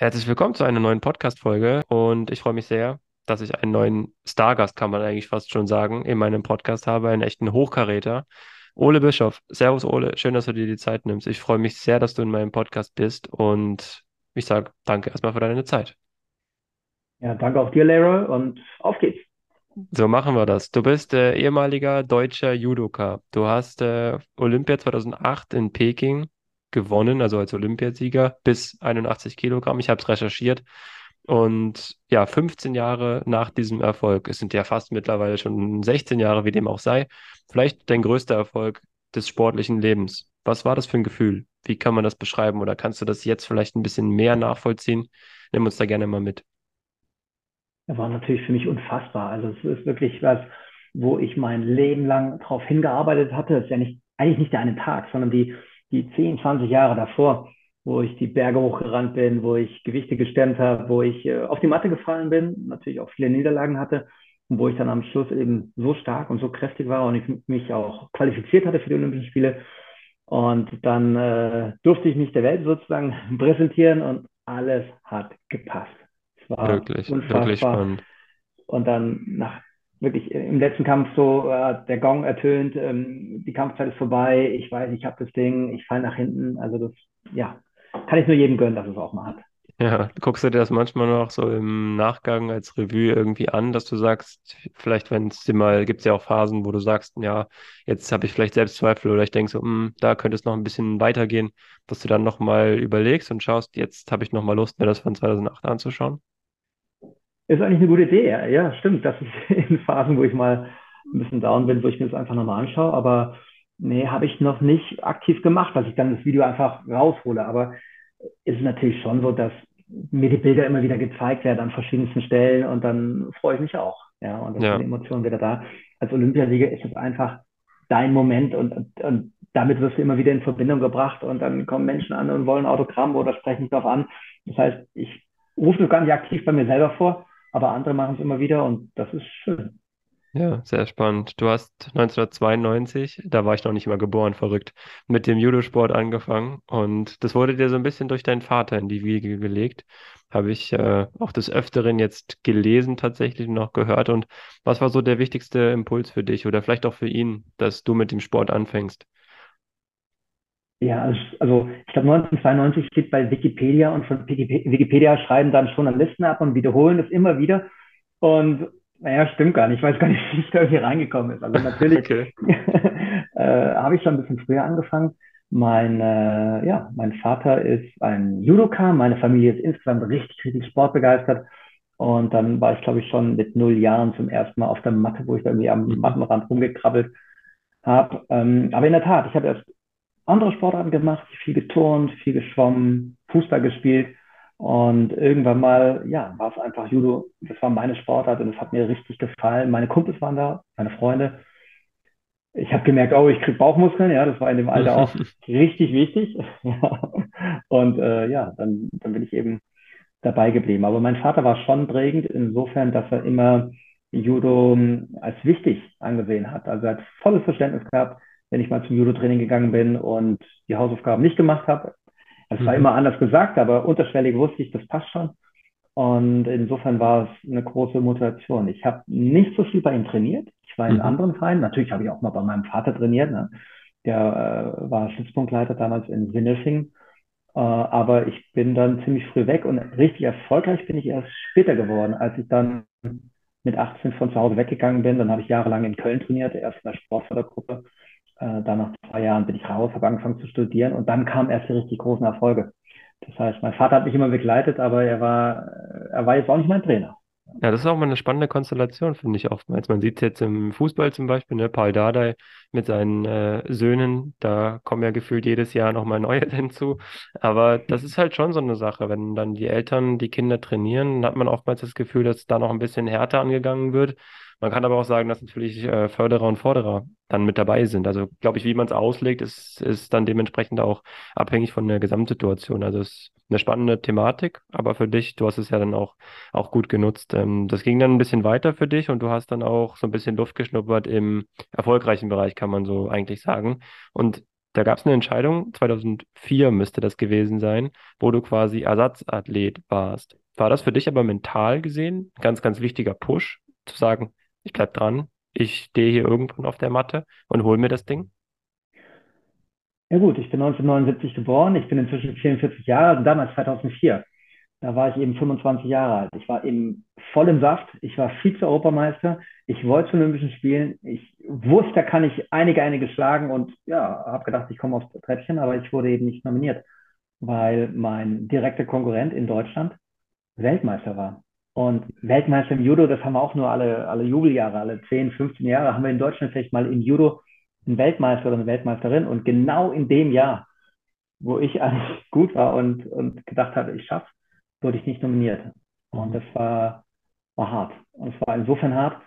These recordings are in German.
Herzlich willkommen zu einer neuen Podcast-Folge und ich freue mich sehr, dass ich einen neuen Stargast, kann man eigentlich fast schon sagen, in meinem Podcast habe, einen echten Hochkaräter. Ole Bischof. Servus, Ole. Schön, dass du dir die Zeit nimmst. Ich freue mich sehr, dass du in meinem Podcast bist und ich sage danke erstmal für deine Zeit. Ja, danke auch dir, Leroy, und auf geht's. So machen wir das. Du bist äh, ehemaliger deutscher Judoka. Du hast äh, Olympia 2008 in Peking gewonnen, also als Olympiasieger bis 81 Kilogramm. Ich habe es recherchiert. Und ja, 15 Jahre nach diesem Erfolg, es sind ja fast mittlerweile schon 16 Jahre, wie dem auch sei, vielleicht dein größter Erfolg des sportlichen Lebens. Was war das für ein Gefühl? Wie kann man das beschreiben? Oder kannst du das jetzt vielleicht ein bisschen mehr nachvollziehen? Nimm uns da gerne mal mit. Das war natürlich für mich unfassbar. Also es ist wirklich was, wo ich mein Leben lang drauf hingearbeitet hatte. Das ist ja nicht, eigentlich nicht der eine Tag, sondern die die 10, 20 Jahre davor, wo ich die Berge hochgerannt bin, wo ich Gewichte gestemmt habe, wo ich äh, auf die Matte gefallen bin, natürlich auch viele Niederlagen hatte und wo ich dann am Schluss eben so stark und so kräftig war und ich mich auch qualifiziert hatte für die Olympischen Spiele. Und dann äh, durfte ich mich der Welt sozusagen präsentieren und alles hat gepasst. Es war wirklich, unfassbar. wirklich spannend. Und dann nach wirklich im letzten Kampf so, äh, der Gong ertönt, ähm, die Kampfzeit ist vorbei, ich weiß, ich habe das Ding, ich falle nach hinten. Also das, ja, kann ich nur jedem gönnen, dass es auch mal hat. Ja, guckst du dir das manchmal noch so im Nachgang als Revue irgendwie an, dass du sagst, vielleicht, wenn es dir mal, gibt es ja auch Phasen, wo du sagst, ja, jetzt habe ich vielleicht Selbstzweifel oder ich denke so, mh, hm, da könnte es noch ein bisschen weitergehen, dass du dann nochmal überlegst und schaust, jetzt habe ich nochmal Lust, mir das von 2008 anzuschauen? Ist eigentlich eine gute Idee. Ja, stimmt. Das ist in Phasen, wo ich mal ein bisschen down bin, wo ich mir das einfach nochmal anschaue. Aber nee, habe ich noch nicht aktiv gemacht, dass ich dann das Video einfach raushole. Aber es ist natürlich schon so, dass mir die Bilder immer wieder gezeigt werden an verschiedensten Stellen und dann freue ich mich auch. Ja, und dann ja. sind die Emotionen wieder da. Als Olympiasieger ist es einfach dein Moment und, und damit wirst du immer wieder in Verbindung gebracht und dann kommen Menschen an und wollen Autogramm oder sprechen dich darauf an. Das heißt, ich rufe das gar nicht aktiv bei mir selber vor, aber andere machen es immer wieder und das ist schön. Ja, sehr spannend. Du hast 1992, da war ich noch nicht mal geboren, verrückt, mit dem Judosport angefangen und das wurde dir so ein bisschen durch deinen Vater in die Wiege gelegt. Habe ich äh, auch des Öfteren jetzt gelesen tatsächlich noch gehört. Und was war so der wichtigste Impuls für dich oder vielleicht auch für ihn, dass du mit dem Sport anfängst? Ja, also ich glaube 1992 steht bei Wikipedia und von Wikipedia schreiben dann Journalisten ab und wiederholen es immer wieder. Und naja, stimmt gar nicht. Ich weiß gar nicht, wie ich da irgendwie reingekommen ist. Also natürlich okay. äh, habe ich schon ein bisschen früher angefangen. Mein, äh, ja, mein Vater ist ein Judoka, meine Familie ist insgesamt richtig, richtig sportbegeistert. Und dann war ich, glaube ich, schon mit null Jahren zum ersten Mal auf der Matte, wo ich da irgendwie am mhm. Mattenrand rumgekrabbelt habe. Ähm, aber in der Tat, ich habe erst andere Sportarten gemacht, viel geturnt, viel geschwommen, Fußball gespielt. Und irgendwann mal, ja, war es einfach Judo. Das war meine Sportart und es hat mir richtig gefallen. Meine Kumpels waren da, meine Freunde. Ich habe gemerkt, oh, ich krieg Bauchmuskeln. Ja, das war in dem Alter auch richtig wichtig. und äh, ja, dann, dann bin ich eben dabei geblieben. Aber mein Vater war schon prägend insofern, dass er immer Judo als wichtig angesehen hat. Also er hat volles Verständnis gehabt, wenn ich mal zum Judo-Training gegangen bin und die Hausaufgaben nicht gemacht habe. Es war mhm. immer anders gesagt, aber unterschwellig wusste ich, das passt schon. Und insofern war es eine große Motivation. Ich habe nicht so viel bei ihm trainiert. Ich war in mhm. anderen Vereinen. Natürlich habe ich auch mal bei meinem Vater trainiert. Ne? Der äh, war Stützpunktleiter damals in Sindelfingen. Äh, aber ich bin dann ziemlich früh weg und richtig erfolgreich bin ich erst später geworden, als ich dann mit 18 von zu Hause weggegangen bin. Dann habe ich jahrelang in Köln trainiert, erst in der Sportfördergruppe äh, dann nach zwei Jahren bin ich raus, habe angefangen zu studieren und dann kamen erst die richtig großen Erfolge. Das heißt, mein Vater hat mich immer begleitet, aber er war, er war jetzt auch nicht mein Trainer. Ja, das ist auch mal eine spannende Konstellation, finde ich oftmals. Man sieht es jetzt im Fußball zum Beispiel, ne? Paul Dardai mit seinen äh, Söhnen, da kommen ja gefühlt jedes Jahr nochmal neue hinzu. Aber das ist halt schon so eine Sache. Wenn dann die Eltern die Kinder trainieren, dann hat man oftmals das Gefühl, dass da noch ein bisschen härter angegangen wird. Man kann aber auch sagen, dass natürlich äh, Förderer und Forderer dann mit dabei sind. Also glaube ich, wie man es auslegt, ist, ist dann dementsprechend auch abhängig von der Gesamtsituation. Also es ist eine spannende Thematik, aber für dich, du hast es ja dann auch, auch gut genutzt. Ähm, das ging dann ein bisschen weiter für dich und du hast dann auch so ein bisschen Luft geschnuppert im erfolgreichen Bereich, kann man so eigentlich sagen. Und da gab es eine Entscheidung, 2004 müsste das gewesen sein, wo du quasi Ersatzathlet warst. War das für dich aber mental gesehen ein ganz, ganz wichtiger Push, zu sagen, ich bleib dran, ich stehe hier irgendwann auf der Matte und hol mir das Ding? Ja gut, ich bin 1979 geboren, ich bin inzwischen 44 Jahre, also damals 2004. Da war ich eben 25 Jahre alt. Ich war eben voll im Saft. Ich war Vize-Europameister. Ich wollte zu Olympischen Spielen. Ich wusste, da kann ich einige, einige schlagen und ja, habe gedacht, ich komme aufs Treppchen, aber ich wurde eben nicht nominiert, weil mein direkter Konkurrent in Deutschland Weltmeister war. Und Weltmeister im Judo, das haben wir auch nur alle, alle Jubeljahre, alle 10, 15 Jahre, haben wir in Deutschland vielleicht mal im Judo einen Weltmeister oder eine Weltmeisterin. Und genau in dem Jahr, wo ich eigentlich gut war und, und gedacht habe, ich schaffe, wurde ich nicht nominiert. Und das war, war hart. Und es war insofern hart,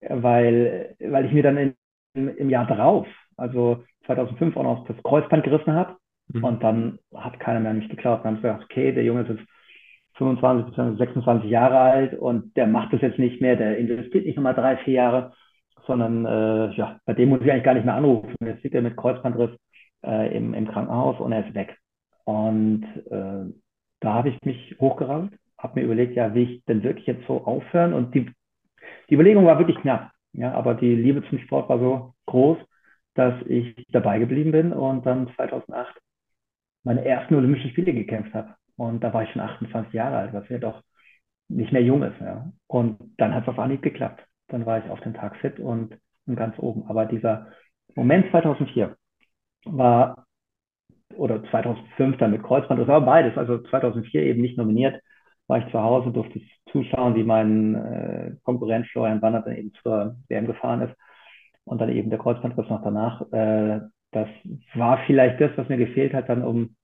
weil, weil ich mir dann in, im Jahr darauf, also 2005 auch noch das Kreuzband gerissen habe. Mhm. Und dann hat keiner mehr an mich geglaubt. Dann haben sie gesagt, okay, der Junge ist jetzt 25 bzw. 26 Jahre alt und der macht das jetzt nicht mehr, der investiert nicht nochmal drei, vier Jahre, sondern äh, ja, bei dem muss ich eigentlich gar nicht mehr anrufen. Jetzt liegt er mit Kreuzbandriss äh, im, im Krankenhaus und er ist weg. Und äh, da habe ich mich hochgerannt, habe mir überlegt, ja, wie ich denn wirklich jetzt so aufhören und die, die Überlegung war wirklich knapp, ja, aber die Liebe zum Sport war so groß, dass ich dabei geblieben bin und dann 2008 meine ersten Olympischen Spiele gekämpft habe. Und da war ich schon 28 Jahre alt, was ja doch nicht mehr jung ist. Ja. Und dann hat es auf Anhieb geklappt. Dann war ich auf den Tag fit und, und ganz oben. Aber dieser Moment 2004 war, oder 2005 dann mit Kreuzband, das war beides. Also 2004 eben nicht nominiert, war ich zu Hause, durfte zuschauen, wie mein äh, Konkurrent Florian Banner dann eben zur WM gefahren ist. Und dann eben der Kreuzbandriss noch danach. Äh, das war vielleicht das, was mir gefehlt hat, dann um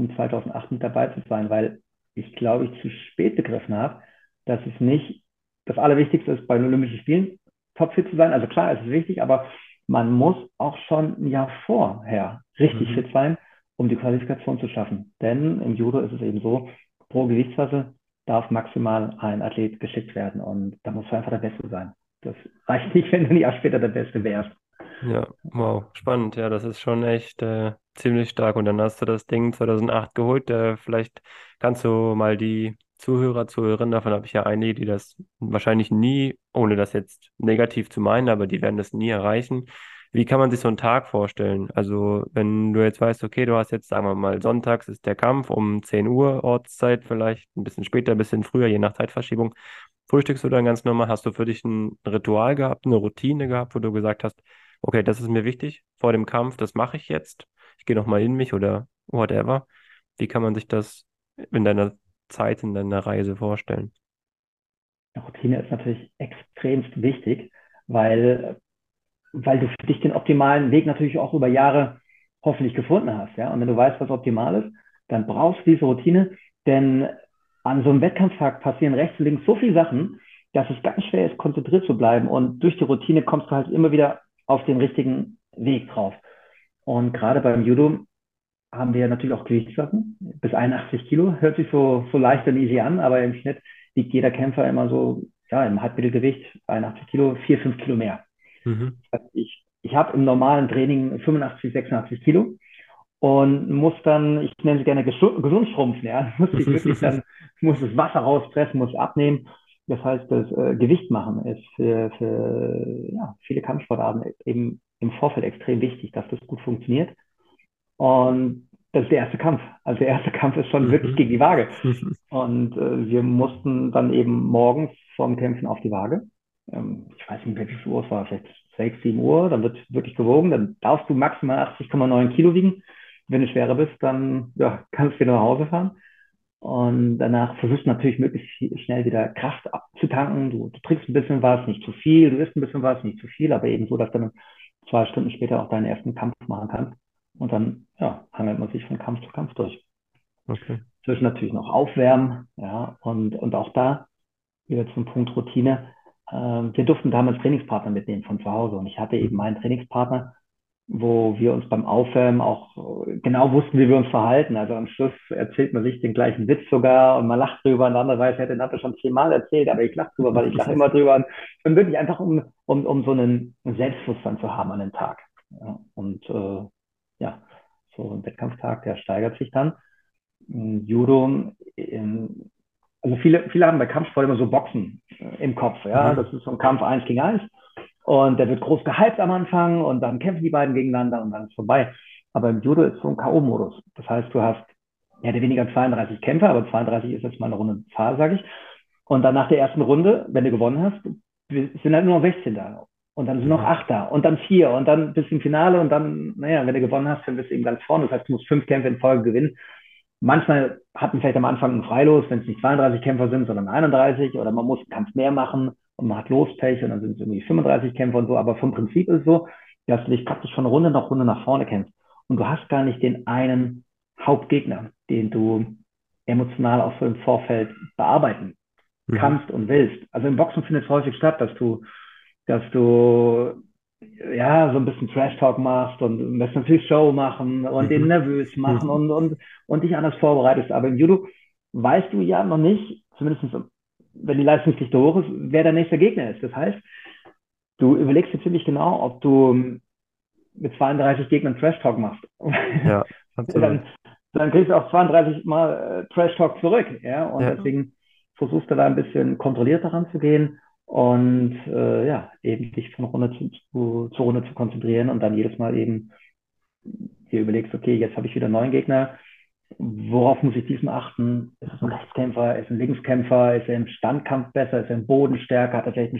um 2008 mit dabei zu sein, weil ich glaube, ich zu spät begriffen habe, dass es nicht das Allerwichtigste ist, bei den Olympischen Spielen topfit zu sein. Also klar, es ist wichtig, aber man muss auch schon ein Jahr vorher richtig mhm. fit sein, um die Qualifikation zu schaffen. Denn im Judo ist es eben so, pro Gewichtsklasse darf maximal ein Athlet geschickt werden und da muss einfach der Beste sein. Das reicht nicht, wenn du ein Jahr später der Beste wärst. Ja, wow, spannend. Ja, das ist schon echt äh, ziemlich stark. Und dann hast du das Ding 2008 geholt. Äh, vielleicht kannst du mal die Zuhörer, Zuhörerinnen, davon habe ich ja einige, die das wahrscheinlich nie, ohne das jetzt negativ zu meinen, aber die werden das nie erreichen. Wie kann man sich so einen Tag vorstellen? Also, wenn du jetzt weißt, okay, du hast jetzt, sagen wir mal, sonntags ist der Kampf um 10 Uhr Ortszeit, vielleicht ein bisschen später, ein bisschen früher, je nach Zeitverschiebung. Frühstückst du dann ganz normal? Hast du für dich ein Ritual gehabt, eine Routine gehabt, wo du gesagt hast, okay, das ist mir wichtig vor dem Kampf, das mache ich jetzt. Ich gehe nochmal in mich oder whatever. Wie kann man sich das in deiner Zeit, in deiner Reise vorstellen? Routine ist natürlich extremst wichtig, weil, weil du für dich den optimalen Weg natürlich auch über Jahre hoffentlich gefunden hast. Ja? Und wenn du weißt, was optimal ist, dann brauchst du diese Routine, denn an so einem Wettkampftag passieren rechts und links so viele Sachen, dass es ganz schwer ist, konzentriert zu bleiben. Und durch die Routine kommst du halt immer wieder auf den richtigen Weg drauf. Und gerade beim Judo haben wir natürlich auch Gewichtsklassen. Bis 81 Kilo hört sich so, so leicht und easy an, aber im Schnitt liegt jeder Kämpfer immer so, ja, im Halbmittelgewicht, 81 Kilo, 4, 5 Kilo mehr. Mhm. Ich, ich habe im normalen Training 85, 86 Kilo und muss dann, ich nenne es gerne gesund schrumpfen, ja, muss ich wirklich dann, muss das Wasser rauspressen, muss abnehmen das heißt, das äh, Gewicht machen ist für, für ja, viele Kampfsportarten eben im Vorfeld extrem wichtig, dass das gut funktioniert. Und das ist der erste Kampf. Also der erste Kampf ist schon mhm. wirklich gegen die Waage. Und äh, wir mussten dann eben morgens vorm Kämpfen auf die Waage. Ähm, ich weiß nicht, welches Uhr es war, vielleicht 6, 7 Uhr. Dann wird wirklich gewogen. Dann darfst du maximal 80,9 Kilo wiegen. Wenn du schwerer bist, dann ja, kannst du wieder nach Hause fahren. Und danach versuchst du natürlich möglichst schnell wieder Kraft abzutanken. Du, du trinkst ein bisschen was, nicht zu viel, du isst ein bisschen was, nicht zu viel, aber eben so, dass du dann zwei Stunden später auch deinen ersten Kampf machen kannst. Und dann ja, hangelt man sich von Kampf zu Kampf durch. Okay. Zwischen natürlich noch aufwärmen, ja, und, und auch da wieder zum Punkt Routine. Ähm, wir durften damals Trainingspartner mitnehmen von zu Hause und ich hatte eben meinen Trainingspartner, wo wir uns beim Aufwärmen auch genau wussten, wie wir uns verhalten. Also am Schluss erzählt man sich den gleichen Witz sogar und man lacht drüber und der andere weiß, er hätte den schon zehnmal erzählt, aber ich lache drüber, weil ich lache immer drüber und, wirklich einfach um, um, um so einen Selbstbewusstsein zu haben an den Tag. Ja, und äh, ja, so ein Wettkampftag, der steigert sich dann. Judo, ähm, also viele, viele haben bei Kampfsport immer so Boxen äh, im Kopf, ja, mhm. das ist so ein Kampf eins gegen eins und der wird groß gehypt am Anfang und dann kämpfen die beiden gegeneinander und dann ist vorbei. Aber im Judo ist so ein K.O.-Modus. Das heißt, du hast ja weniger 32 Kämpfer, aber 32 ist jetzt mal eine runde Zahl, sage ich. Und dann nach der ersten Runde, wenn du gewonnen hast, sind halt nur noch 16 da. Und dann sind noch 8 da. Und dann 4. Und dann bis im Finale. Und dann, naja, wenn du gewonnen hast, dann bist du eben ganz vorne. Das heißt, du musst fünf Kämpfe in Folge gewinnen. Manchmal hat man vielleicht am Anfang ein Freilos, wenn es nicht 32 Kämpfer sind, sondern 31. Oder man muss einen Kampf mehr machen und man hat Lospech und dann sind es irgendwie 35 Kämpfer und so. Aber vom Prinzip ist es so, dass du dich praktisch von Runde nach Runde nach vorne kämpfst. Und du hast gar nicht den einen Hauptgegner, den du emotional auch so im Vorfeld bearbeiten mhm. kannst und willst. Also im Boxen findet es häufig statt, dass du, dass du ja so ein bisschen Trash Talk machst und lässt natürlich Show machen und mhm. den nervös machen mhm. und, und, und dich anders vorbereitest. Aber im Judo weißt du ja noch nicht, zumindest wenn die Leistungsdichte hoch ist, wer der nächste Gegner ist. Das heißt, du überlegst dir ziemlich genau, ob du mit 32 Gegnern Trash Talk machst. Ja, dann, dann kriegst du auch 32 Mal äh, Trash Talk zurück. Ja? Und ja. deswegen versuchst du da ein bisschen kontrollierter ranzugehen und äh, ja, eben dich von Runde zu, zu, zur Runde zu konzentrieren und dann jedes Mal eben dir überlegst, okay, jetzt habe ich wieder neun Gegner. Worauf muss ich diesmal achten? Ist es ein Rechtskämpfer? Ist es ein Linkskämpfer? Ist er im Standkampf besser? Ist er im Boden stärker? Hat er vielleicht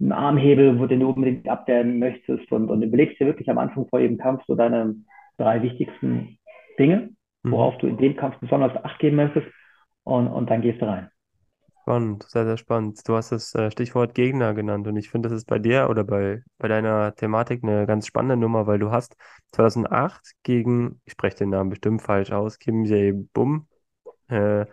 einen Armhebel, wo den du unbedingt abwehren möchtest und, und überlegst dir wirklich am Anfang vor jedem Kampf so deine drei wichtigsten Dinge, mhm. worauf du in dem Kampf besonders Acht geben möchtest und, und dann gehst du rein. Spannend, sehr, sehr spannend. Du hast das äh, Stichwort Gegner genannt und ich finde, das ist bei dir oder bei, bei deiner Thematik eine ganz spannende Nummer, weil du hast 2008 gegen, ich spreche den Namen bestimmt falsch aus, Kim Jae-bum, äh,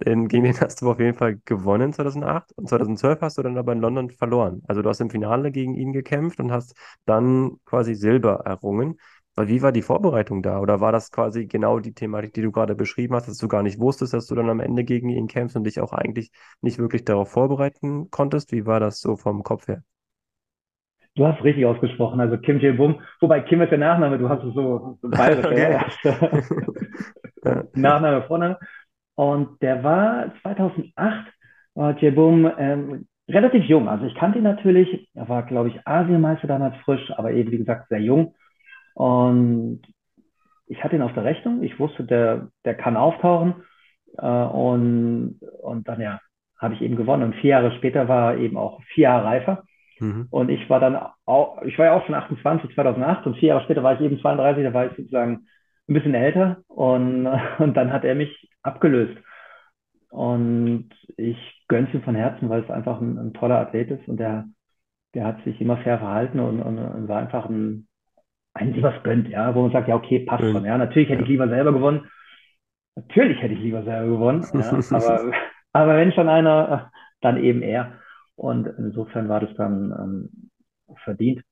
gegen den hast du auf jeden Fall gewonnen 2008 und 2012 hast du dann aber in London verloren. Also du hast im Finale gegen ihn gekämpft und hast dann quasi Silber errungen. Weil wie war die Vorbereitung da? Oder war das quasi genau die Thematik, die du gerade beschrieben hast, dass du gar nicht wusstest, dass du dann am Ende gegen ihn kämpfst und dich auch eigentlich nicht wirklich darauf vorbereiten konntest? Wie war das so vom Kopf her? Du hast richtig ausgesprochen, also Kim Jae-bum. Wobei Kim ist der Nachname, du hast es so, so bayerisch. ja. Nachname, Vorname. Und der war 2008, war Jae-bum ähm, relativ jung. Also ich kannte ihn natürlich, er war, glaube ich, Asienmeister damals frisch, aber eben, wie gesagt, sehr jung. Und ich hatte ihn auf der Rechnung. Ich wusste, der, der kann auftauchen. Äh, und, und dann, ja, habe ich eben gewonnen. Und vier Jahre später war er eben auch vier Jahre reifer. Mhm. Und ich war dann auch, ich war ja auch schon 28, 2008 und vier Jahre später war ich eben 32, da war ich sozusagen ein bisschen älter und, und dann hat er mich abgelöst. Und ich gönn's ihm von Herzen, weil es einfach ein, ein toller Athlet ist und der, der hat sich immer fair verhalten und, und, und war einfach ein, einen sie was gönnt, ja, wo man sagt, ja, okay, passt schon. Ja, natürlich hätte ich lieber selber gewonnen. Natürlich hätte ich lieber selber gewonnen, ja, aber, aber wenn schon einer, dann eben er. Und insofern war das dann ähm, verdient.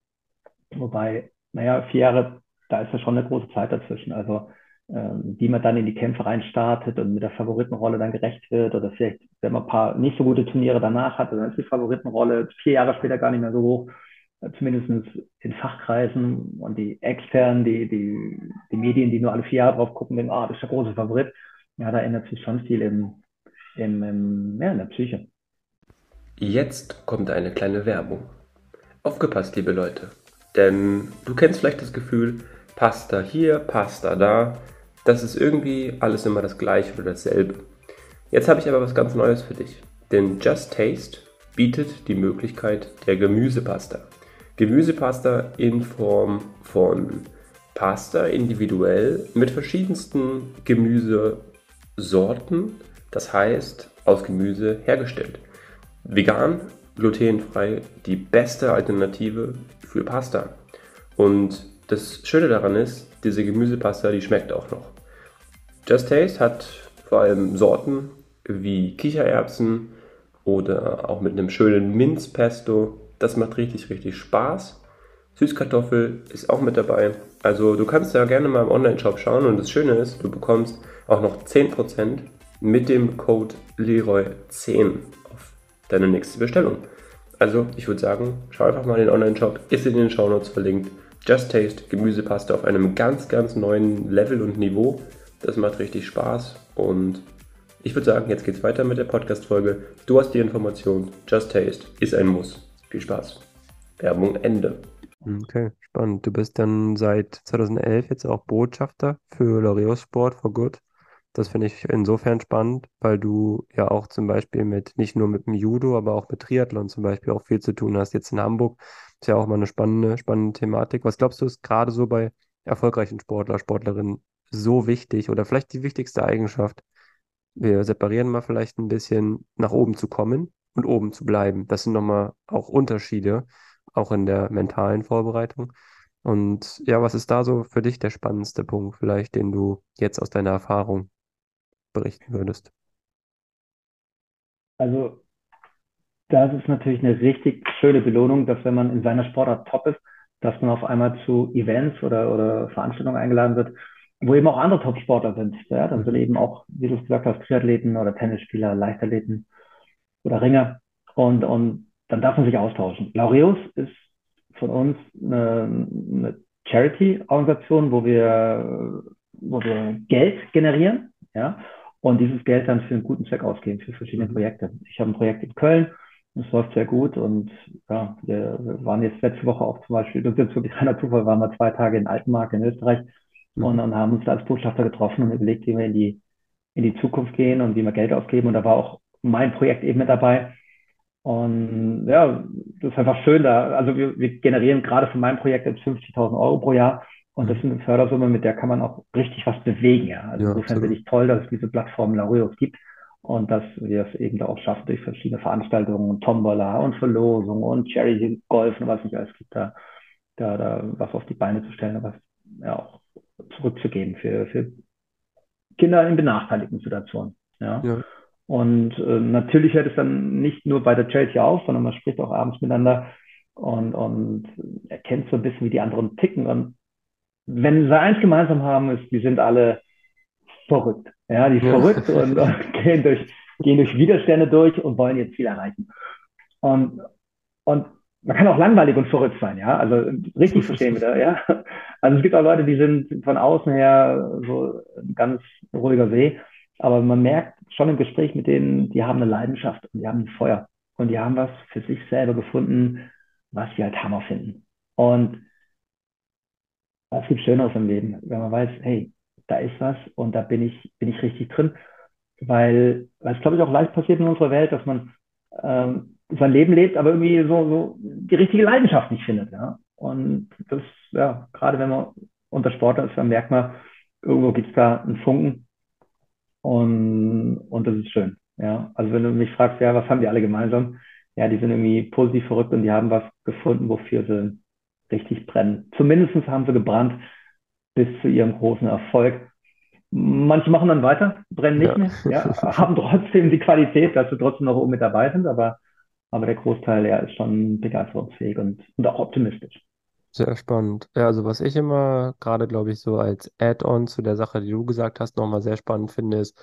Wobei, naja, vier Jahre, da ist ja schon eine große Zeit dazwischen. Also ähm, wie man dann in die Kämpfe reinstartet und mit der Favoritenrolle dann gerecht wird oder vielleicht, wenn man ein paar nicht so gute Turniere danach hat, dann ist die Favoritenrolle vier Jahre später gar nicht mehr so hoch, zumindest in Fachkreisen und die externen, die, die, die Medien, die nur alle vier Jahre drauf gucken, denken, ah, das ist der große Favorit. Ja, da ändert sich schon viel im, im, im, ja, in der Psyche. Jetzt kommt eine kleine Werbung. Aufgepasst, liebe Leute. Denn du kennst vielleicht das Gefühl, Pasta hier, Pasta da das ist irgendwie alles immer das gleiche oder dasselbe. Jetzt habe ich aber was ganz Neues für dich. Denn Just Taste bietet die Möglichkeit der Gemüsepasta. Gemüsepasta in Form von Pasta individuell mit verschiedensten Gemüsesorten, das heißt aus Gemüse hergestellt. Vegan, glutenfrei, die beste Alternative für Pasta. Und das Schöne daran ist, diese Gemüsepasta, die schmeckt auch noch. Just Taste hat vor allem Sorten wie Kichererbsen oder auch mit einem schönen Minzpesto. Das macht richtig, richtig Spaß. Süßkartoffel ist auch mit dabei. Also du kannst da gerne mal im Online-Shop schauen und das Schöne ist, du bekommst auch noch 10% mit dem Code Leroy10 auf deine nächste Bestellung. Also ich würde sagen, schau einfach mal in den Online-Shop, ist in den Shownotes verlinkt. Just Taste Gemüsepaste auf einem ganz, ganz neuen Level und Niveau. Das macht richtig Spaß und ich würde sagen, jetzt geht's weiter mit der Podcast-Folge. Du hast die Information. Just Taste ist ein Muss. Viel Spaß. Werbung Ende. Okay, spannend. Du bist dann seit 2011 jetzt auch Botschafter für L'Oreal Sport for Good. Das finde ich insofern spannend, weil du ja auch zum Beispiel mit, nicht nur mit dem Judo, aber auch mit Triathlon zum Beispiel auch viel zu tun hast. Jetzt in Hamburg ist ja auch mal eine spannende, spannende Thematik. Was glaubst du, ist gerade so bei erfolgreichen Sportler, Sportlerinnen so wichtig oder vielleicht die wichtigste Eigenschaft? Wir separieren mal vielleicht ein bisschen nach oben zu kommen und oben zu bleiben. Das sind nochmal auch Unterschiede, auch in der mentalen Vorbereitung. Und ja, was ist da so für dich der spannendste Punkt, vielleicht, den du jetzt aus deiner Erfahrung berichten würdest? Also, das ist natürlich eine richtig schöne Belohnung, dass wenn man in seiner Sportart top ist, dass man auf einmal zu Events oder, oder Veranstaltungen eingeladen wird, wo eben auch andere Top-Sportler sind. Ja, dann sind eben auch, wie du es gesagt hast, Triathleten oder Tennisspieler, Leichtathleten oder Ringer. Und, und dann darf man sich austauschen. Laureus ist von uns eine, eine Charity-Organisation, wo wir, wo wir Geld generieren, ja, und dieses Geld dann für einen guten Zweck ausgeben, für verschiedene mhm. Projekte. Ich habe ein Projekt in Köln, das läuft sehr gut und ja, wir, waren jetzt letzte Woche auch zum Beispiel, das ist jetzt wirklich reiner Zufall, waren wir zwei Tage in Altenmark in Österreich mhm. und dann haben uns da als Botschafter getroffen und überlegt, wie wir in die, in die Zukunft gehen und wie wir Geld ausgeben und da war auch mein Projekt eben mit dabei. Und ja, das ist einfach schön da. Also wir, wir generieren gerade von meinem Projekt jetzt 50.000 Euro pro Jahr und das ist eine Fördersumme, mit der kann man auch richtig was bewegen. Ja. Also ja, insofern finde ich toll, dass es diese Plattform Laureus gibt und dass wir es eben da auch schaffen durch verschiedene Veranstaltungen, Tombola und Verlosung und Charity Golf und was nicht alles gibt, da, da, da was auf die Beine zu stellen was ja auch zurückzugeben für, für Kinder in benachteiligten Situationen. Ja. ja. Und äh, natürlich hört es dann nicht nur bei der Charity auf, sondern man spricht auch abends miteinander und, und erkennt so ein bisschen, wie die anderen ticken. Und wenn sie eins gemeinsam haben, ist, die sind alle verrückt. Ja, die ja. verrückt und, und gehen, durch, gehen durch Widerstände durch und wollen jetzt viel erreichen. Und, und man kann auch langweilig und verrückt sein, ja. Also richtig verstehen wir da, ja. Also es gibt auch Leute, die sind von außen her so ein ganz ruhiger See. Aber man merkt schon im Gespräch mit denen, die haben eine Leidenschaft und die haben ein Feuer und die haben was für sich selber gefunden, was sie halt Hammer finden. Und was gibt Schöneres im Leben, wenn man weiß, hey, da ist was und da bin ich, bin ich richtig drin. Weil, weil es, glaube ich, auch leicht passiert in unserer Welt, dass man ähm, sein Leben lebt, aber irgendwie so, so die richtige Leidenschaft nicht findet. Ja? Und das, ja, gerade wenn man unter Sportler ist, dann merkt man, irgendwo gibt es da einen Funken und, und das ist schön. Ja, also wenn du mich fragst, ja, was haben die alle gemeinsam? Ja, die sind irgendwie positiv verrückt und die haben was gefunden, wofür sie richtig brennen. Zumindest haben sie gebrannt bis zu ihrem großen Erfolg. Manche machen dann weiter, brennen nicht ja. mehr, ja, haben trotzdem die Qualität, dass sie trotzdem noch oben mit dabei sind, aber, aber der Großteil ja, ist schon begeisterungsfähig und, und auch optimistisch. Sehr spannend. Ja, also was ich immer gerade, glaube ich, so als Add-on zu der Sache, die du gesagt hast, nochmal sehr spannend finde, ist,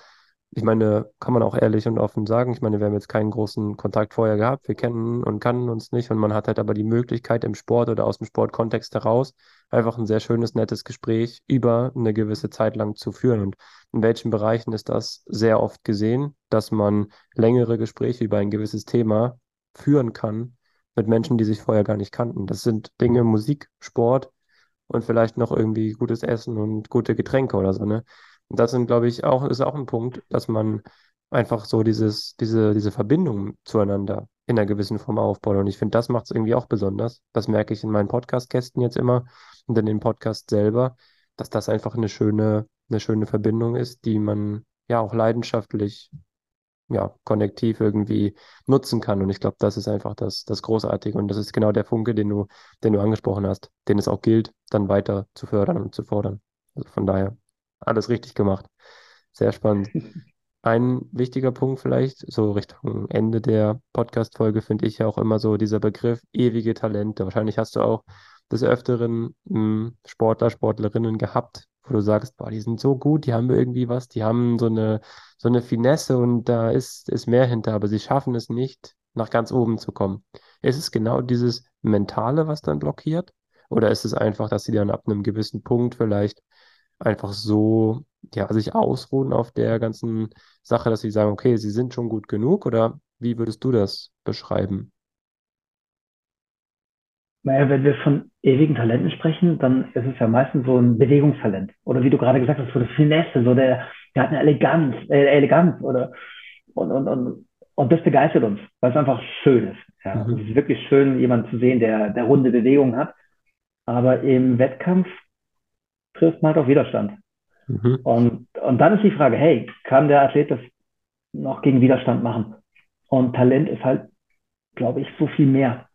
ich meine, kann man auch ehrlich und offen sagen, ich meine, wir haben jetzt keinen großen Kontakt vorher gehabt, wir kennen und kannten uns nicht und man hat halt aber die Möglichkeit im Sport oder aus dem Sportkontext heraus einfach ein sehr schönes, nettes Gespräch über eine gewisse Zeit lang zu führen. Und in welchen Bereichen ist das sehr oft gesehen, dass man längere Gespräche über ein gewisses Thema führen kann mit Menschen, die sich vorher gar nicht kannten. Das sind Dinge, Musik, Sport und vielleicht noch irgendwie gutes Essen und gute Getränke oder so, ne? Und das sind, glaube ich, auch, ist auch ein Punkt, dass man einfach so dieses, diese, diese Verbindung zueinander in einer gewissen Form aufbaut. Und ich finde, das macht es irgendwie auch besonders. Das merke ich in meinen Podcast-Gästen jetzt immer und in den Podcast selber, dass das einfach eine schöne, eine schöne Verbindung ist, die man ja auch leidenschaftlich ja, konnektiv irgendwie nutzen kann. Und ich glaube, das ist einfach das, das Großartige. Und das ist genau der Funke, den du, den du angesprochen hast, den es auch gilt, dann weiter zu fördern und zu fordern. Also von daher, alles richtig gemacht. Sehr spannend. Ein wichtiger Punkt vielleicht, so Richtung Ende der Podcast-Folge, finde ich ja auch immer so dieser Begriff ewige Talente. Wahrscheinlich hast du auch des Öfteren hm, Sportler, Sportlerinnen gehabt, wo du sagst, boah, die sind so gut, die haben irgendwie was, die haben so eine, so eine Finesse und da ist, ist mehr hinter, aber sie schaffen es nicht, nach ganz oben zu kommen. Ist es genau dieses Mentale, was dann blockiert? Oder ist es einfach, dass sie dann ab einem gewissen Punkt vielleicht einfach so, ja, sich ausruhen auf der ganzen Sache, dass sie sagen, okay, sie sind schon gut genug? Oder wie würdest du das beschreiben? Naja, wenn wir von ewigen Talenten sprechen, dann ist es ja meistens so ein Bewegungstalent. Oder wie du gerade gesagt hast, so eine Finesse, so der, der hat eine Eleganz, äh, Eleganz oder und, und, und, und das begeistert uns, weil es einfach schön ist. Ja. Mhm. Es ist wirklich schön, jemanden zu sehen, der, der runde Bewegungen hat. Aber im Wettkampf trifft man halt auf Widerstand. Mhm. Und, und dann ist die Frage, hey, kann der Athlet das noch gegen Widerstand machen? Und Talent ist halt, glaube ich, so viel mehr.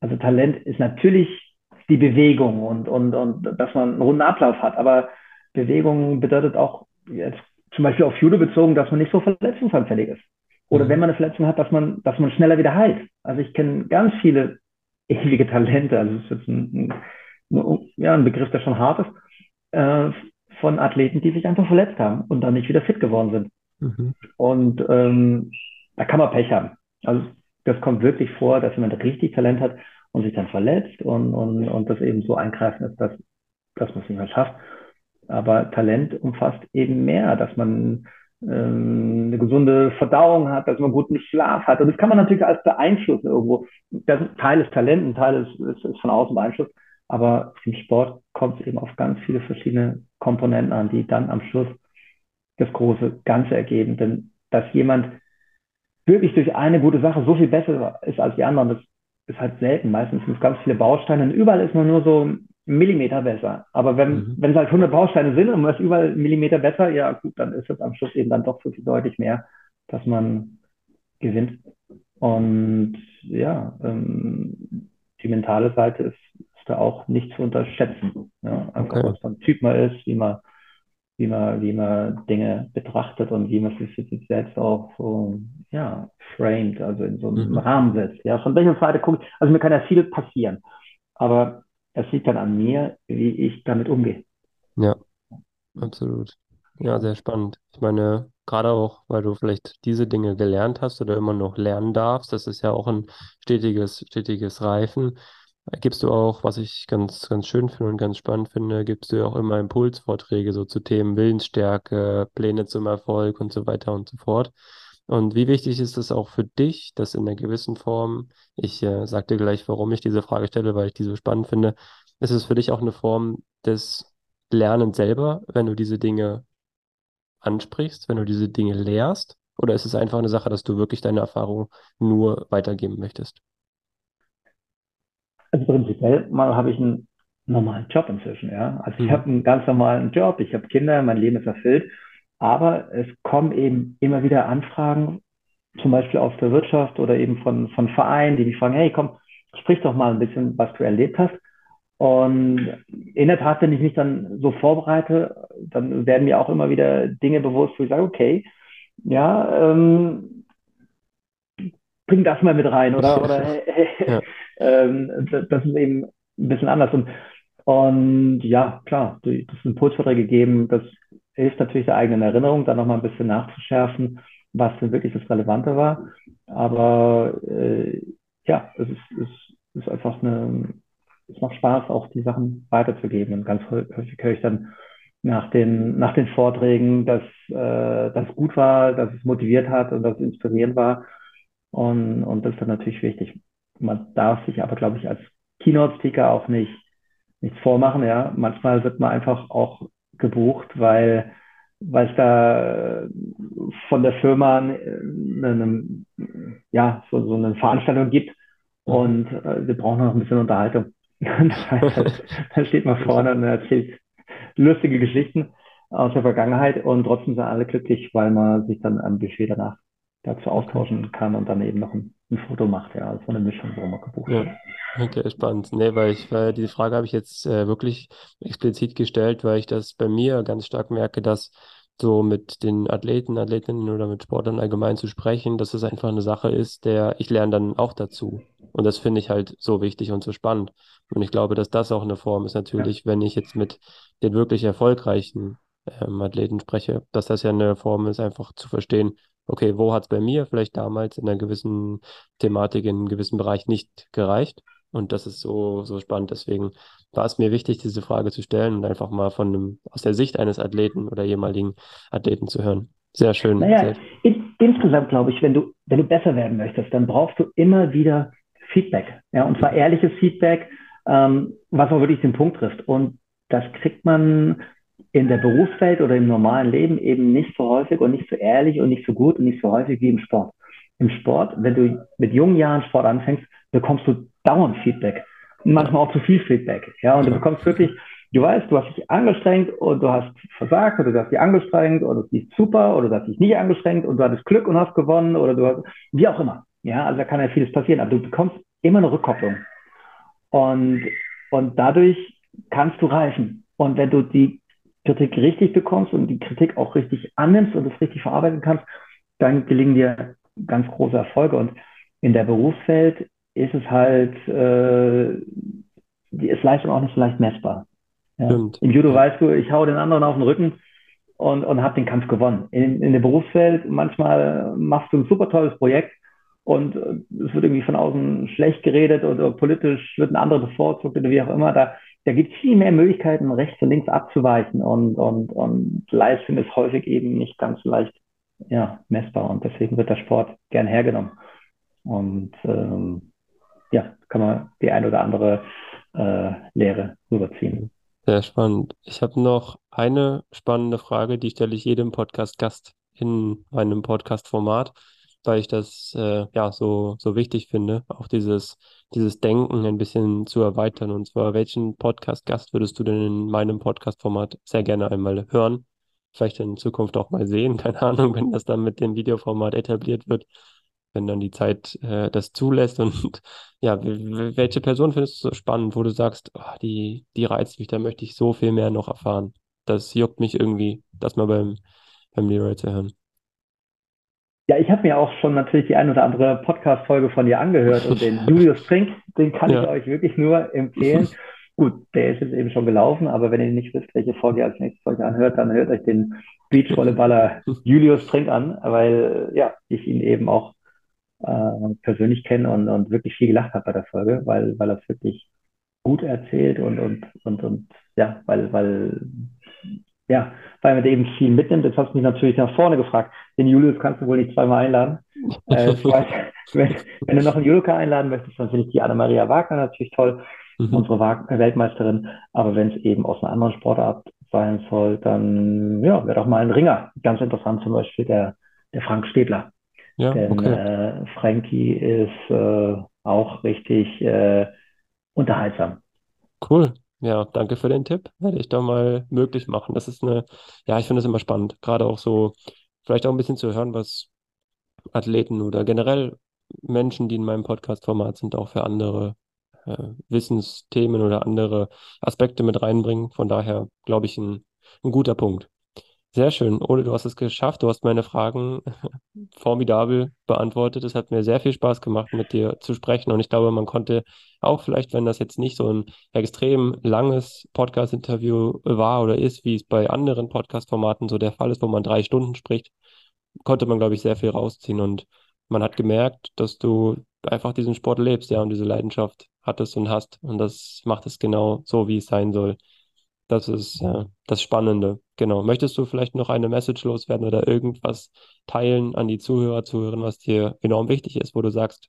Also Talent ist natürlich die Bewegung und, und, und dass man einen runden Ablauf hat. Aber Bewegung bedeutet auch jetzt zum Beispiel auf Judo bezogen, dass man nicht so verletzungsanfällig ist. Oder mhm. wenn man eine Verletzung hat, dass man, dass man schneller wieder heilt. Also ich kenne ganz viele ewige Talente, also es ist jetzt ein, ein, ja, ein Begriff, der schon hart ist, äh, von Athleten, die sich einfach verletzt haben und dann nicht wieder fit geworden sind. Mhm. Und ähm, da kann man Pech haben. Also das kommt wirklich vor, dass jemand richtig Talent hat und sich dann verletzt und, und, und das eben so eingreifen ist, dass, dass man es nicht mehr schafft. Aber Talent umfasst eben mehr, dass man ähm, eine gesunde Verdauung hat, dass man guten Schlaf hat. Und das kann man natürlich als beeinflussen irgendwo. Das Teil ist Talent, ein Teil ist, ist von außen beeinflusst. Aber im Sport kommt es eben auf ganz viele verschiedene Komponenten an, die dann am Schluss das große Ganze ergeben. Denn dass jemand wirklich durch eine gute Sache so viel besser ist als die anderen, das ist halt selten. Meistens sind es ganz viele Bausteine und überall ist man nur so Millimeter besser. Aber wenn, mhm. wenn es halt 100 Bausteine sind und man ist überall Millimeter besser, ja gut, dann ist es am Schluss eben dann doch so viel deutlich mehr, dass man gewinnt. Und ja, ähm, die mentale Seite ist, ist da auch nicht zu unterschätzen. Ja, einfach okay. was für ein Typ man ist, wie man, wie man, wie man Dinge betrachtet und wie man sich selbst auch so, ja, framed, also in so einem mhm. Rahmen setzt. Ja, von welcher Seite gucke ich, also mir kann ja viel passieren. Aber es liegt dann an mir, wie ich damit umgehe. Ja, absolut. Ja, sehr spannend. Ich meine, gerade auch, weil du vielleicht diese Dinge gelernt hast oder immer noch lernen darfst, das ist ja auch ein stetiges, stetiges Reifen. Gibst du auch, was ich ganz, ganz schön finde und ganz spannend finde, gibst du auch immer Impulsvorträge so zu Themen Willensstärke, Pläne zum Erfolg und so weiter und so fort. Und wie wichtig ist es auch für dich, dass in einer gewissen Form, ich äh, sage dir gleich, warum ich diese Frage stelle, weil ich diese spannend finde, ist es für dich auch eine Form des Lernens selber, wenn du diese Dinge ansprichst, wenn du diese Dinge lehrst? Oder ist es einfach eine Sache, dass du wirklich deine Erfahrung nur weitergeben möchtest? Also prinzipiell mal habe ich einen normalen Job inzwischen, ja. Also ich mhm. habe einen ganz normalen Job, ich habe Kinder, mein Leben ist erfüllt aber es kommen eben immer wieder Anfragen, zum Beispiel aus der Wirtschaft oder eben von, von Vereinen, die mich fragen, hey, komm, sprich doch mal ein bisschen, was du erlebt hast. Und in der Tat, wenn ich mich dann so vorbereite, dann werden mir auch immer wieder Dinge bewusst, wo ich sage, okay, ja, ähm, bring das mal mit rein oder, oder ja. Ähm, das ist eben ein bisschen anders. Und, und ja, klar, das sind Impulsverträge geben, das hilft natürlich der eigenen Erinnerung, dann nochmal ein bisschen nachzuschärfen, was denn wirklich das Relevante war. Aber äh, ja, es ist, es ist einfach eine, es macht Spaß, auch die Sachen weiterzugeben. Und ganz häufig höre ich dann nach den, nach den Vorträgen, dass äh, das gut war, dass es motiviert hat und dass es inspirierend war. Und, und das ist dann natürlich wichtig. Man darf sich aber, glaube ich, als Keynote-Speaker auch nicht nichts vormachen. Ja, manchmal wird man einfach auch gebucht, weil weil es da von der Firma eine, eine, ja, so, so eine Veranstaltung gibt und äh, wir brauchen noch ein bisschen Unterhaltung. das da steht man vorne und erzählt lustige Geschichten aus der Vergangenheit und trotzdem sind alle glücklich, weil man sich dann am Budget danach dazu austauschen kann und dann eben noch ein, ein Foto macht. Ja, so eine Mischung, wo man gebucht ja. wird. Okay, spannend. Nee, weil ich, weil diese Frage habe ich jetzt äh, wirklich explizit gestellt, weil ich das bei mir ganz stark merke, dass so mit den Athleten, Athletinnen oder mit Sportlern allgemein zu sprechen, dass es einfach eine Sache ist, der ich lerne dann auch dazu. Und das finde ich halt so wichtig und so spannend. Und ich glaube, dass das auch eine Form ist natürlich, ja. wenn ich jetzt mit den wirklich erfolgreichen ähm, Athleten spreche, dass das ja eine Form ist, einfach zu verstehen, okay, wo hat es bei mir vielleicht damals in einer gewissen Thematik, in einem gewissen Bereich nicht gereicht? Und das ist so, so spannend. Deswegen war es mir wichtig, diese Frage zu stellen und einfach mal von einem, aus der Sicht eines Athleten oder ehemaligen Athleten zu hören. Sehr schön. Naja, in, insgesamt glaube ich, wenn du, wenn du besser werden möchtest, dann brauchst du immer wieder Feedback. Ja, und zwar ehrliches Feedback, ähm, was auch wirklich den Punkt trifft. Und das kriegt man in der Berufswelt oder im normalen Leben eben nicht so häufig und nicht so ehrlich und nicht so gut und nicht so häufig wie im Sport. Im Sport, wenn du mit jungen Jahren Sport anfängst, bekommst du dauernd Feedback. Manchmal auch zu viel Feedback. Ja, und du bekommst wirklich, du weißt, du hast dich angestrengt und du hast versagt oder du hast dich angestrengt oder es lief super oder du hast dich nicht angestrengt und du hattest Glück und hast gewonnen oder du hast, wie auch immer. Ja, also da kann ja vieles passieren, aber du bekommst immer eine Rückkopplung. Und, und dadurch kannst du reifen. Und wenn du die Kritik richtig bekommst und die Kritik auch richtig annimmst und es richtig verarbeiten kannst, dann gelingen dir ganz große Erfolge. Und in der Berufswelt ist es halt, äh, die ist Leistung auch nicht so leicht messbar. Ja. Im Judo weißt du, ich hau den anderen auf den Rücken und, und habe den Kampf gewonnen. In, in der Berufswelt manchmal machst du ein super tolles Projekt und äh, es wird irgendwie von außen schlecht geredet oder politisch wird ein anderer bevorzugt oder wie auch immer. Da, da gibt es viel mehr Möglichkeiten, rechts und links abzuweichen und, und, und Leistung ist häufig eben nicht ganz leicht ja, messbar und deswegen wird der Sport gern hergenommen. Und ähm, ja, kann man die ein oder andere äh, Lehre rüberziehen. Sehr spannend. Ich habe noch eine spannende Frage, die stelle ich jedem Podcast-Gast in meinem Podcast-Format, weil ich das äh, ja so, so wichtig finde, auch dieses, dieses Denken ein bisschen zu erweitern. Und zwar, welchen Podcast-Gast würdest du denn in meinem Podcast-Format sehr gerne einmal hören? Vielleicht in Zukunft auch mal sehen, keine Ahnung, wenn das dann mit dem Videoformat etabliert wird wenn dann die Zeit äh, das zulässt. Und ja, welche Person findest du so spannend, wo du sagst, oh, die, die reizt mich, da möchte ich so viel mehr noch erfahren. Das juckt mich irgendwie, das mal beim, beim Leroy zu hören. Ja, ich habe mir auch schon natürlich die ein oder andere Podcast-Folge von dir angehört und den Julius Trink, den kann ja. ich euch wirklich nur empfehlen. Gut, der ist jetzt eben schon gelaufen, aber wenn ihr nicht wisst, welche Folge ihr als nächstes euch anhört, dann hört euch den Beachvolleyballer Julius Trink an, weil ja, ich ihn eben auch äh, persönlich kenne und, und wirklich viel gelacht habe bei der Folge, weil, weil er es wirklich gut erzählt und, und, und, und ja, weil, weil, ja, weil man eben viel mitnimmt. Jetzt hast du mich natürlich nach vorne gefragt. Den Julius kannst du wohl nicht zweimal einladen. Äh, wenn, wenn, du noch einen Judoka einladen möchtest, dann finde ich die Anna-Maria Wagner natürlich toll, mhm. unsere Weltmeisterin. Aber wenn es eben aus einer anderen Sportart sein soll, dann ja, wäre doch mal ein Ringer. Ganz interessant zum Beispiel der, der Frank Städtler. Ja, Denn okay. äh, Frankie ist äh, auch richtig äh, unterhaltsam. Cool. Ja, danke für den Tipp. Werde ich da mal möglich machen. Das ist eine, ja, ich finde es immer spannend. Gerade auch so, vielleicht auch ein bisschen zu hören, was Athleten oder generell Menschen, die in meinem Podcast-Format sind, auch für andere äh, Wissensthemen oder andere Aspekte mit reinbringen. Von daher, glaube ich, ein, ein guter Punkt. Sehr schön. Ole, du hast es geschafft. Du hast meine Fragen formidabel beantwortet. Es hat mir sehr viel Spaß gemacht, mit dir zu sprechen. Und ich glaube, man konnte auch vielleicht, wenn das jetzt nicht so ein extrem langes Podcast-Interview war oder ist, wie es bei anderen Podcast-Formaten so der Fall ist, wo man drei Stunden spricht, konnte man, glaube ich, sehr viel rausziehen. Und man hat gemerkt, dass du einfach diesen Sport lebst, ja, und diese Leidenschaft hattest und hast. Und das macht es genau so, wie es sein soll. Das ist äh, das Spannende. Genau. Möchtest du vielleicht noch eine Message loswerden oder irgendwas teilen an die Zuhörer, Zuhörer, was dir enorm wichtig ist, wo du sagst,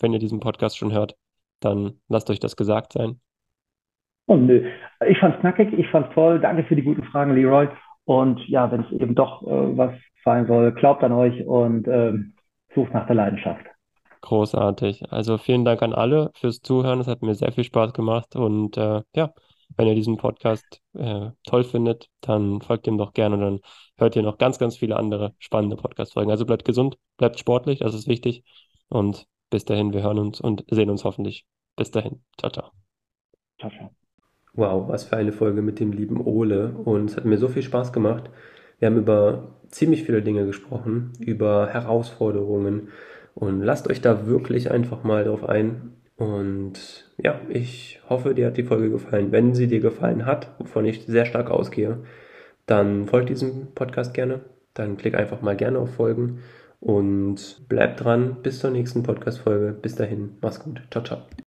wenn ihr diesen Podcast schon hört, dann lasst euch das gesagt sein. Oh, nö. Ich fand's knackig, ich fand's toll. Danke für die guten Fragen, Leroy. Und ja, wenn es eben doch äh, was fallen soll, glaubt an euch und ähm, sucht nach der Leidenschaft. Großartig. Also vielen Dank an alle fürs Zuhören. Es hat mir sehr viel Spaß gemacht und äh, ja, wenn ihr diesen Podcast äh, toll findet, dann folgt ihm doch gerne und dann hört ihr noch ganz, ganz viele andere spannende Podcast-Folgen. Also bleibt gesund, bleibt sportlich, das ist wichtig. Und bis dahin, wir hören uns und sehen uns hoffentlich. Bis dahin. Ciao, ciao. Ciao, ciao. Wow, was für eine Folge mit dem lieben Ole. Und es hat mir so viel Spaß gemacht. Wir haben über ziemlich viele Dinge gesprochen, über Herausforderungen. Und lasst euch da wirklich einfach mal drauf ein. Und ja, ich hoffe, dir hat die Folge gefallen. Wenn sie dir gefallen hat, wovon ich sehr stark ausgehe, dann folgt diesem Podcast gerne. Dann klick einfach mal gerne auf Folgen und bleib dran. Bis zur nächsten Podcast-Folge. Bis dahin, mach's gut. Ciao, ciao.